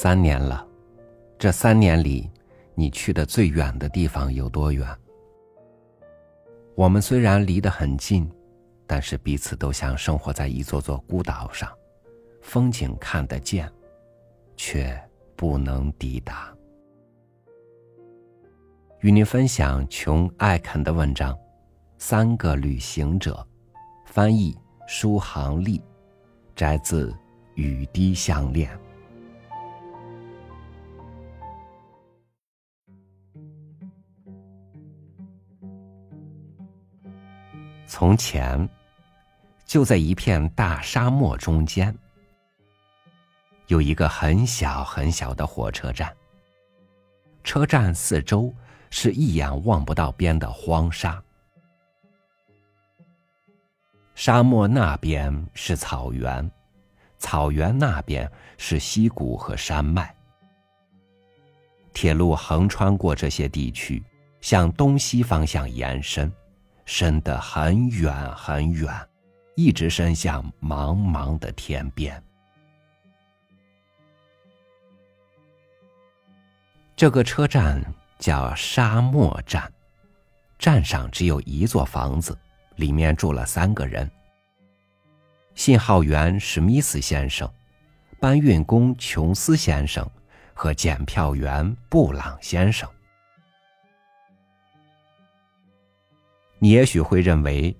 三年了，这三年里，你去的最远的地方有多远？我们虽然离得很近，但是彼此都像生活在一座座孤岛上，风景看得见，却不能抵达。与您分享琼·艾肯的文章《三个旅行者》，翻译舒航丽，摘自《雨滴项链》。从前，就在一片大沙漠中间，有一个很小很小的火车站。车站四周是一眼望不到边的荒沙，沙漠那边是草原，草原那边是溪谷和山脉。铁路横穿过这些地区，向东西方向延伸。伸得很远很远，一直伸向茫茫的天边。这个车站叫沙漠站，站上只有一座房子，里面住了三个人：信号员史密斯先生、搬运工琼斯先生和检票员布朗先生。你也许会认为，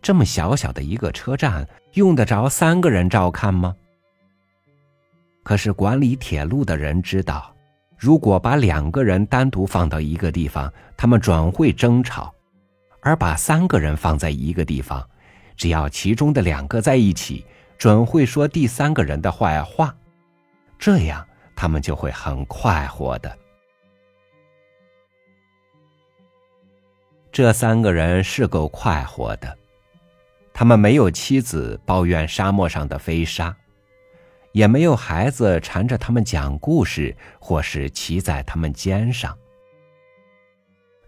这么小小的一个车站，用得着三个人照看吗？可是管理铁路的人知道，如果把两个人单独放到一个地方，他们准会争吵；而把三个人放在一个地方，只要其中的两个在一起，准会说第三个人的坏话，这样他们就会很快活的。这三个人是够快活的，他们没有妻子抱怨沙漠上的飞沙，也没有孩子缠着他们讲故事，或是骑在他们肩上。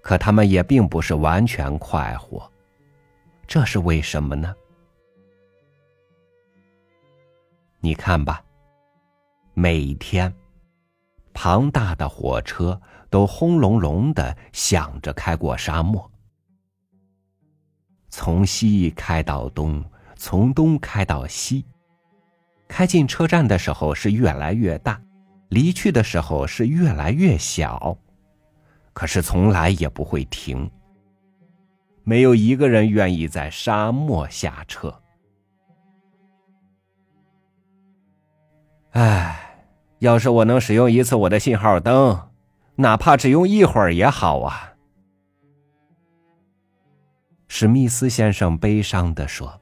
可他们也并不是完全快活，这是为什么呢？你看吧，每天，庞大的火车都轰隆隆的响着开过沙漠。从西开到东，从东开到西。开进车站的时候是越来越大，离去的时候是越来越小，可是从来也不会停。没有一个人愿意在沙漠下车。唉，要是我能使用一次我的信号灯，哪怕只用一会儿也好啊。史密斯先生悲伤的说：“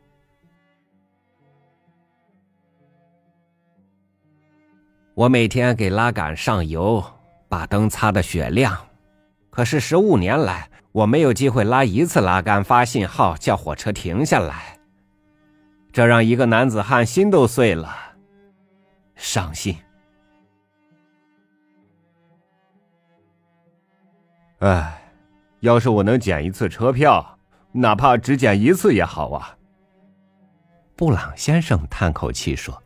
我每天给拉杆上油，把灯擦得雪亮。可是十五年来，我没有机会拉一次拉杆发信号，叫火车停下来。这让一个男子汉心都碎了，伤心。唉，要是我能捡一次车票。”哪怕只捡一次也好啊。布朗先生叹口气说：“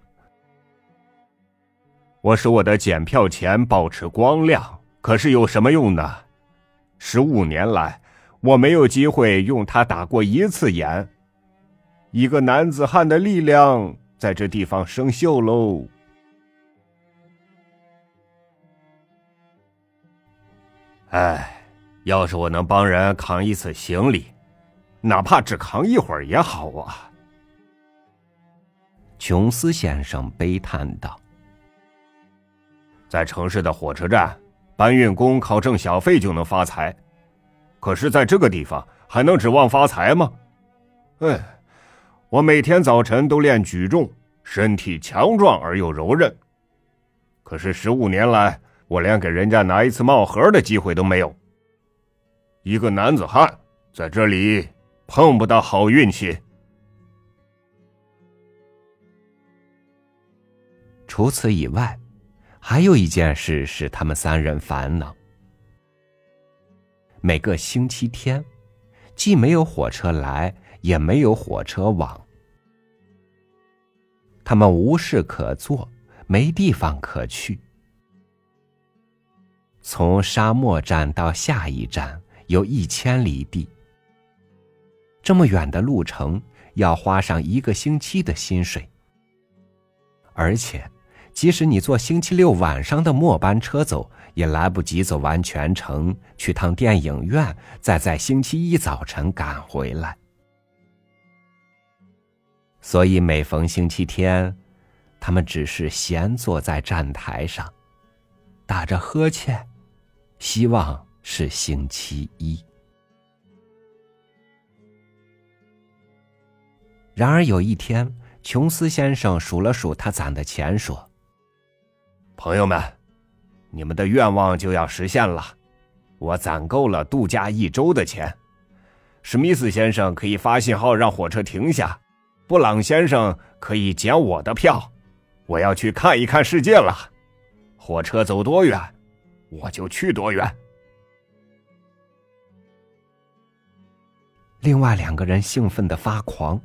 我使我的检票钱保持光亮，可是有什么用呢？十五年来，我没有机会用它打过一次眼。一个男子汉的力量在这地方生锈喽。唉，要是我能帮人扛一次行李。”哪怕只扛一会儿也好啊。”琼斯先生悲叹道。“在城市的火车站，搬运工靠挣小费就能发财，可是在这个地方还能指望发财吗？哎，我每天早晨都练举重，身体强壮而又柔韧，可是十五年来，我连给人家拿一次帽盒的机会都没有。一个男子汉在这里。”碰不到好运气。除此以外，还有一件事使他们三人烦恼：每个星期天，既没有火车来，也没有火车往。他们无事可做，没地方可去，从沙漠站到下一站有一千里地。这么远的路程要花上一个星期的薪水，而且，即使你坐星期六晚上的末班车走，也来不及走完全程，去趟电影院，再在星期一早晨赶回来。所以每逢星期天，他们只是闲坐在站台上，打着呵欠，希望是星期一。然而有一天，琼斯先生数了数他攒的钱，说：“朋友们，你们的愿望就要实现了，我攒够了度假一周的钱。史密斯先生可以发信号让火车停下，布朗先生可以捡我的票。我要去看一看世界了，火车走多远，我就去多远。”另外两个人兴奋的发狂。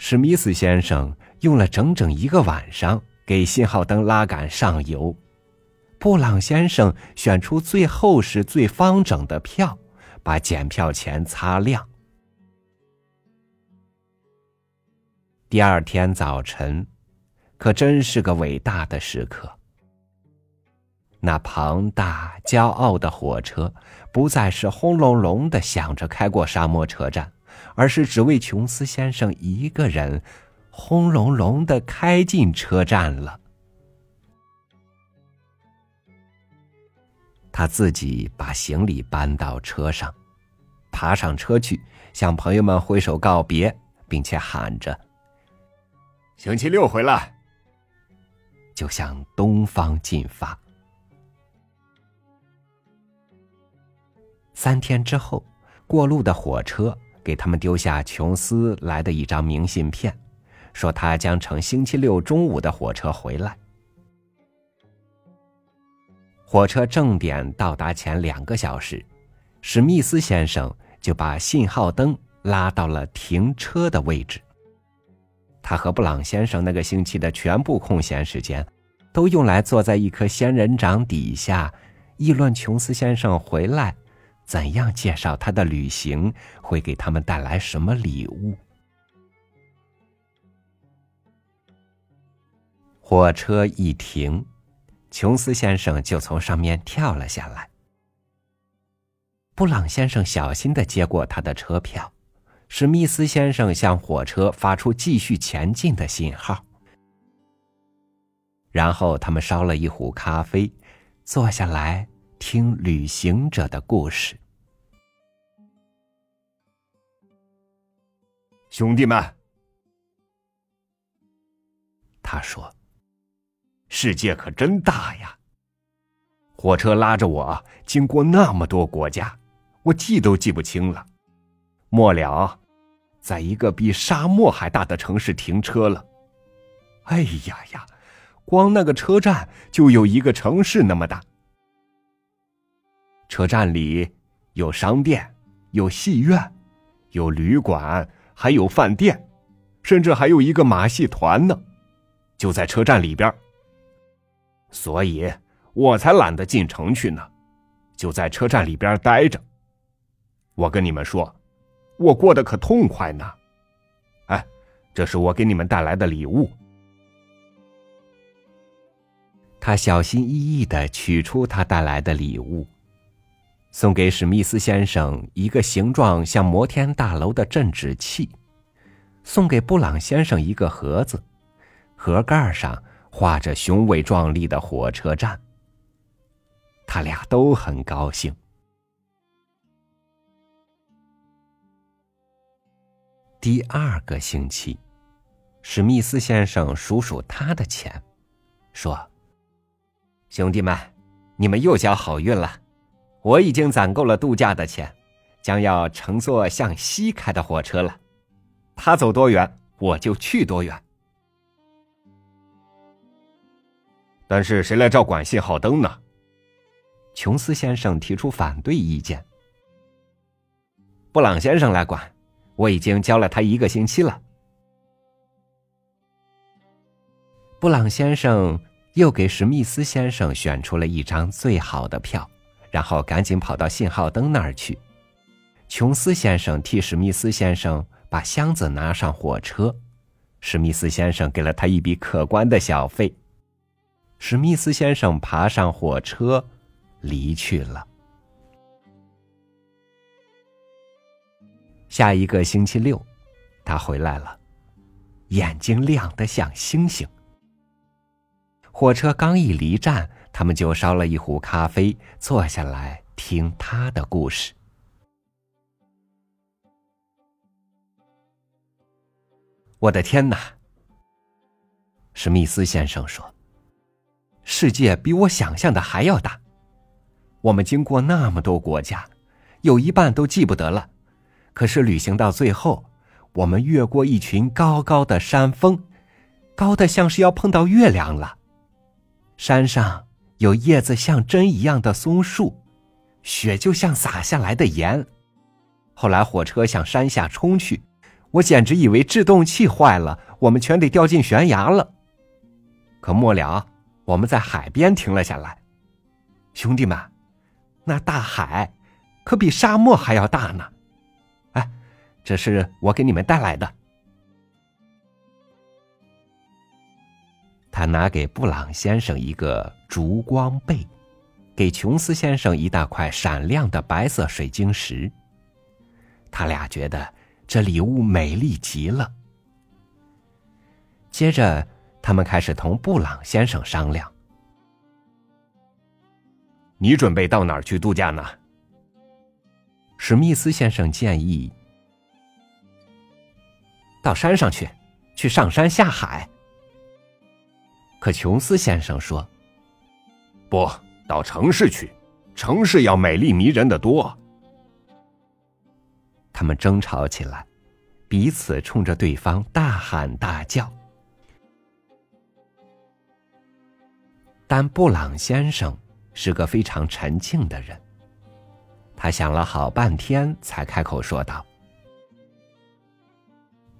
史密斯先生用了整整一个晚上给信号灯拉杆上油，布朗先生选出最厚实、最方整的票，把检票钱擦亮。第二天早晨，可真是个伟大的时刻。那庞大、骄傲的火车不再是轰隆隆的响着开过沙漠车站。而是只为琼斯先生一个人，轰隆隆的开进车站了。他自己把行李搬到车上，爬上车去，向朋友们挥手告别，并且喊着：“星期六回来。”就向东方进发。三天之后，过路的火车。给他们丢下琼斯来的一张明信片，说他将乘星期六中午的火车回来。火车正点到达前两个小时，史密斯先生就把信号灯拉到了停车的位置。他和布朗先生那个星期的全部空闲时间，都用来坐在一棵仙人掌底下，议论琼斯先生回来。怎样介绍他的旅行会给他们带来什么礼物？火车一停，琼斯先生就从上面跳了下来。布朗先生小心的接过他的车票，史密斯先生向火车发出继续前进的信号。然后他们烧了一壶咖啡，坐下来。听旅行者的故事，兄弟们，他说：“世界可真大呀！火车拉着我经过那么多国家，我记都记不清了。末了，在一个比沙漠还大的城市停车了。哎呀呀，光那个车站就有一个城市那么大。”车站里有商店，有戏院，有旅馆，还有饭店，甚至还有一个马戏团呢，就在车站里边。所以我才懒得进城去呢，就在车站里边待着。我跟你们说，我过得可痛快呢。哎，这是我给你们带来的礼物。他小心翼翼的取出他带来的礼物。送给史密斯先生一个形状像摩天大楼的镇纸器，送给布朗先生一个盒子，盒盖上画着雄伟壮丽的火车站。他俩都很高兴。第二个星期，史密斯先生数数他的钱，说：“兄弟们，你们又交好运了。”我已经攒够了度假的钱，将要乘坐向西开的火车了。他走多远，我就去多远。但是谁来照管信号灯呢？琼斯先生提出反对意见。布朗先生来管，我已经教了他一个星期了。布朗先生又给史密斯先生选出了一张最好的票，然后赶紧跑到信号灯那儿去。琼斯先生替史密斯先生把箱子拿上火车，史密斯先生给了他一笔可观的小费。史密斯先生爬上火车，离去了。下一个星期六，他回来了，眼睛亮得像星星。火车刚一离站，他们就烧了一壶咖啡，坐下来听他的故事。我的天哪！史密斯先生说。世界比我想象的还要大，我们经过那么多国家，有一半都记不得了。可是旅行到最后，我们越过一群高高的山峰，高的像是要碰到月亮了。山上有叶子像针一样的松树，雪就像洒下来的盐。后来火车向山下冲去，我简直以为制动器坏了，我们全得掉进悬崖了。可末了。我们在海边停了下来，兄弟们，那大海可比沙漠还要大呢。哎，这是我给你们带来的。他拿给布朗先生一个烛光贝，给琼斯先生一大块闪亮的白色水晶石。他俩觉得这礼物美丽极了。接着。他们开始同布朗先生商量：“你准备到哪儿去度假呢？”史密斯先生建议：“到山上去，去上山下海。”可琼斯先生说：“不到城市去，城市要美丽迷人的多。”他们争吵起来，彼此冲着对方大喊大叫。但布朗先生是个非常沉静的人。他想了好半天，才开口说道：“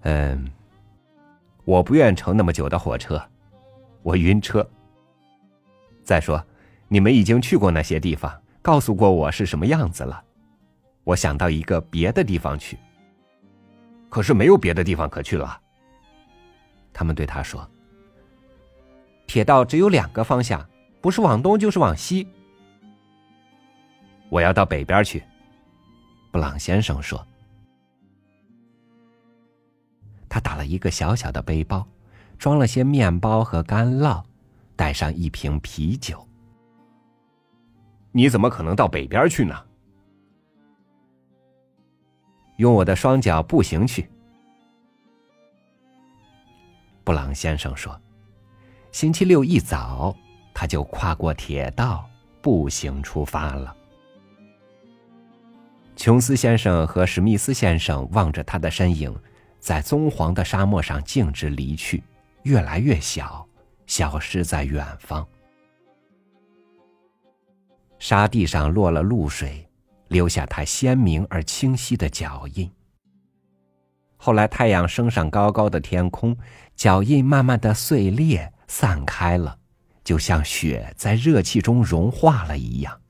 嗯，我不愿乘那么久的火车，我晕车。再说，你们已经去过那些地方，告诉过我是什么样子了。我想到一个别的地方去，可是没有别的地方可去了。”他们对他说。铁道只有两个方向，不是往东就是往西。我要到北边去，布朗先生说。他打了一个小小的背包，装了些面包和干酪，带上一瓶啤酒。你怎么可能到北边去呢？用我的双脚步行去，布朗先生说。星期六一早，他就跨过铁道，步行出发了。琼斯先生和史密斯先生望着他的身影，在棕黄的沙漠上径直离去，越来越小，消失在远方。沙地上落了露水，留下他鲜明而清晰的脚印。后来太阳升上高高的天空，脚印慢慢的碎裂。散开了，就像雪在热气中融化了一样。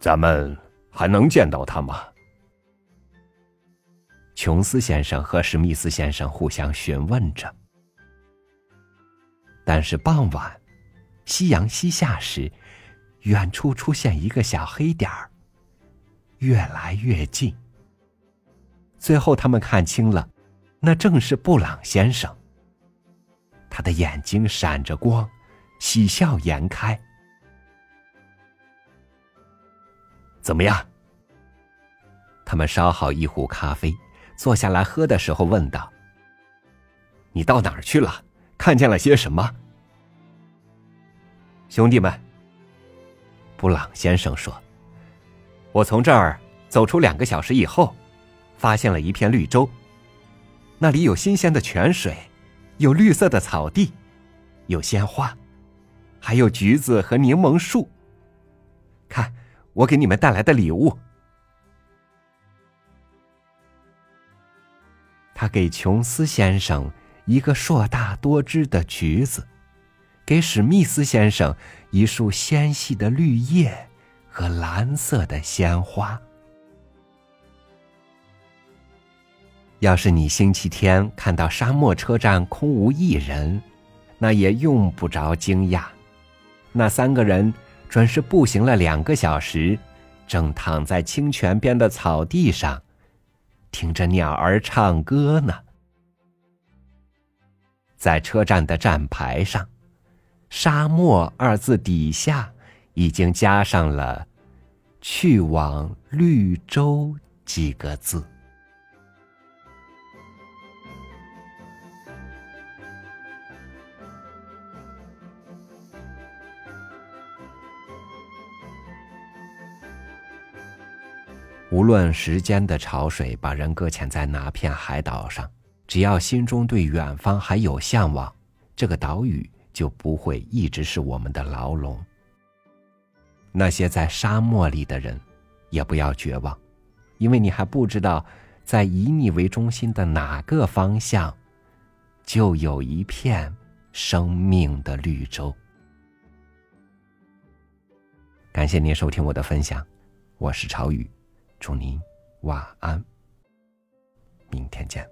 咱们还能见到他吗？琼斯先生和史密斯先生互相询问着。但是傍晚，夕阳西下时，远处出现一个小黑点儿，越来越近。最后，他们看清了。那正是布朗先生。他的眼睛闪着光，喜笑颜开。怎么样？他们烧好一壶咖啡，坐下来喝的时候问道：“你到哪儿去了？看见了些什么？”兄弟们，布朗先生说：“我从这儿走出两个小时以后，发现了一片绿洲。”那里有新鲜的泉水，有绿色的草地，有鲜花，还有橘子和柠檬树。看，我给你们带来的礼物。他给琼斯先生一个硕大多汁的橘子，给史密斯先生一束纤细的绿叶和蓝色的鲜花。要是你星期天看到沙漠车站空无一人，那也用不着惊讶。那三个人准是步行了两个小时，正躺在清泉边的草地上，听着鸟儿唱歌呢。在车站的站牌上，“沙漠”二字底下已经加上了“去往绿洲”几个字。无论时间的潮水把人搁浅在哪片海岛上，只要心中对远方还有向往，这个岛屿就不会一直是我们的牢笼。那些在沙漠里的人，也不要绝望，因为你还不知道，在以你为中心的哪个方向，就有一片生命的绿洲。感谢您收听我的分享，我是朝雨。祝您晚安，明天见。